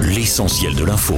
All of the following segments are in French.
L'essentiel de l'info.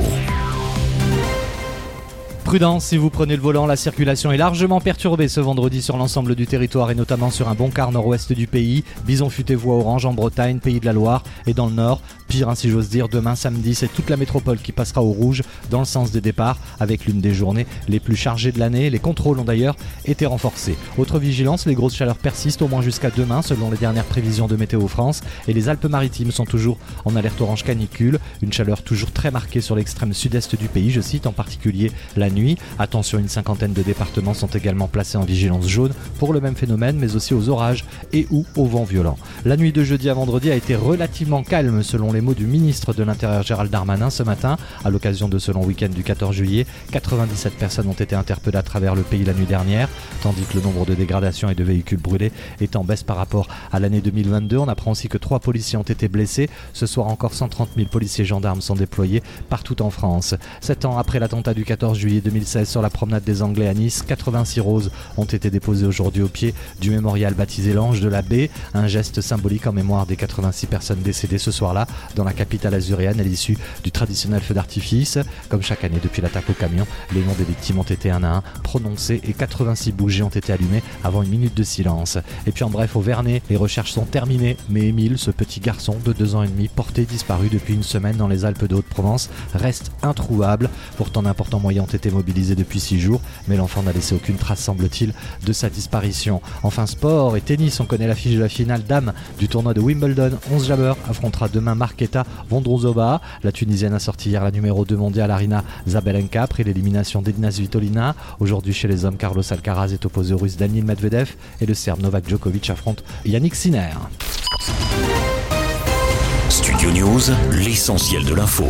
Prudence si vous prenez le volant, la circulation est largement perturbée ce vendredi sur l'ensemble du territoire et notamment sur un bon quart nord-ouest du pays. Bison futé voie orange en Bretagne, pays de la Loire et dans le nord. Pire, ainsi j'ose dire, demain samedi, c'est toute la métropole qui passera au rouge dans le sens des départs avec l'une des journées les plus chargées de l'année. Les contrôles ont d'ailleurs été renforcés. Autre vigilance, les grosses chaleurs persistent au moins jusqu'à demain selon les dernières prévisions de Météo France et les Alpes-Maritimes sont toujours en alerte orange canicule. Une chaleur toujours très marquée sur l'extrême sud-est du pays, je cite en particulier la nuit Attention, une cinquantaine de départements sont également placés en vigilance jaune pour le même phénomène, mais aussi aux orages et ou au vent violent. La nuit de jeudi à vendredi a été relativement calme selon les mots du ministre de l'Intérieur Gérald Darmanin ce matin. À l'occasion de ce long week-end du 14 juillet, 97 personnes ont été interpellées à travers le pays la nuit dernière, tandis que le nombre de dégradations et de véhicules brûlés est en baisse par rapport à l'année 2022. On apprend aussi que trois policiers ont été blessés. Ce soir encore, 130 000 policiers gendarmes sont déployés partout en France. Sept ans après l'attentat du 14 juillet 2016 sur la promenade des Anglais à Nice. 86 roses ont été déposées aujourd'hui au pied du mémorial baptisé l'Ange de la Baie, un geste symbolique en mémoire des 86 personnes décédées ce soir-là dans la capitale azuréenne à l'issue du traditionnel feu d'artifice. Comme chaque année depuis l'attaque au camion, les noms des victimes ont été un à un prononcés et 86 bougies ont été allumées avant une minute de silence. Et puis en bref, au Vernet, les recherches sont terminées, mais Émile, ce petit garçon de deux ans et demi, porté disparu depuis une semaine dans les Alpes de Haute-Provence, reste introuvable. Pourtant d'importants moyens ont été mobilisé depuis six jours, mais l'enfant n'a laissé aucune trace, semble-t-il, de sa disparition. Enfin, sport et tennis, on connaît l'affiche de la finale dame du tournoi de Wimbledon. 11 Jabber affrontera demain Marketa Vondrouzova. La Tunisienne a sorti hier la numéro 2 mondiale Arina Zabelenka après l'élimination d'Edina Svitolina. Aujourd'hui, chez les hommes, Carlos Alcaraz est opposé au russe Daniel Medvedev et le serbe Novak Djokovic affronte Yannick Sinner. Studio News, l'essentiel de l'info.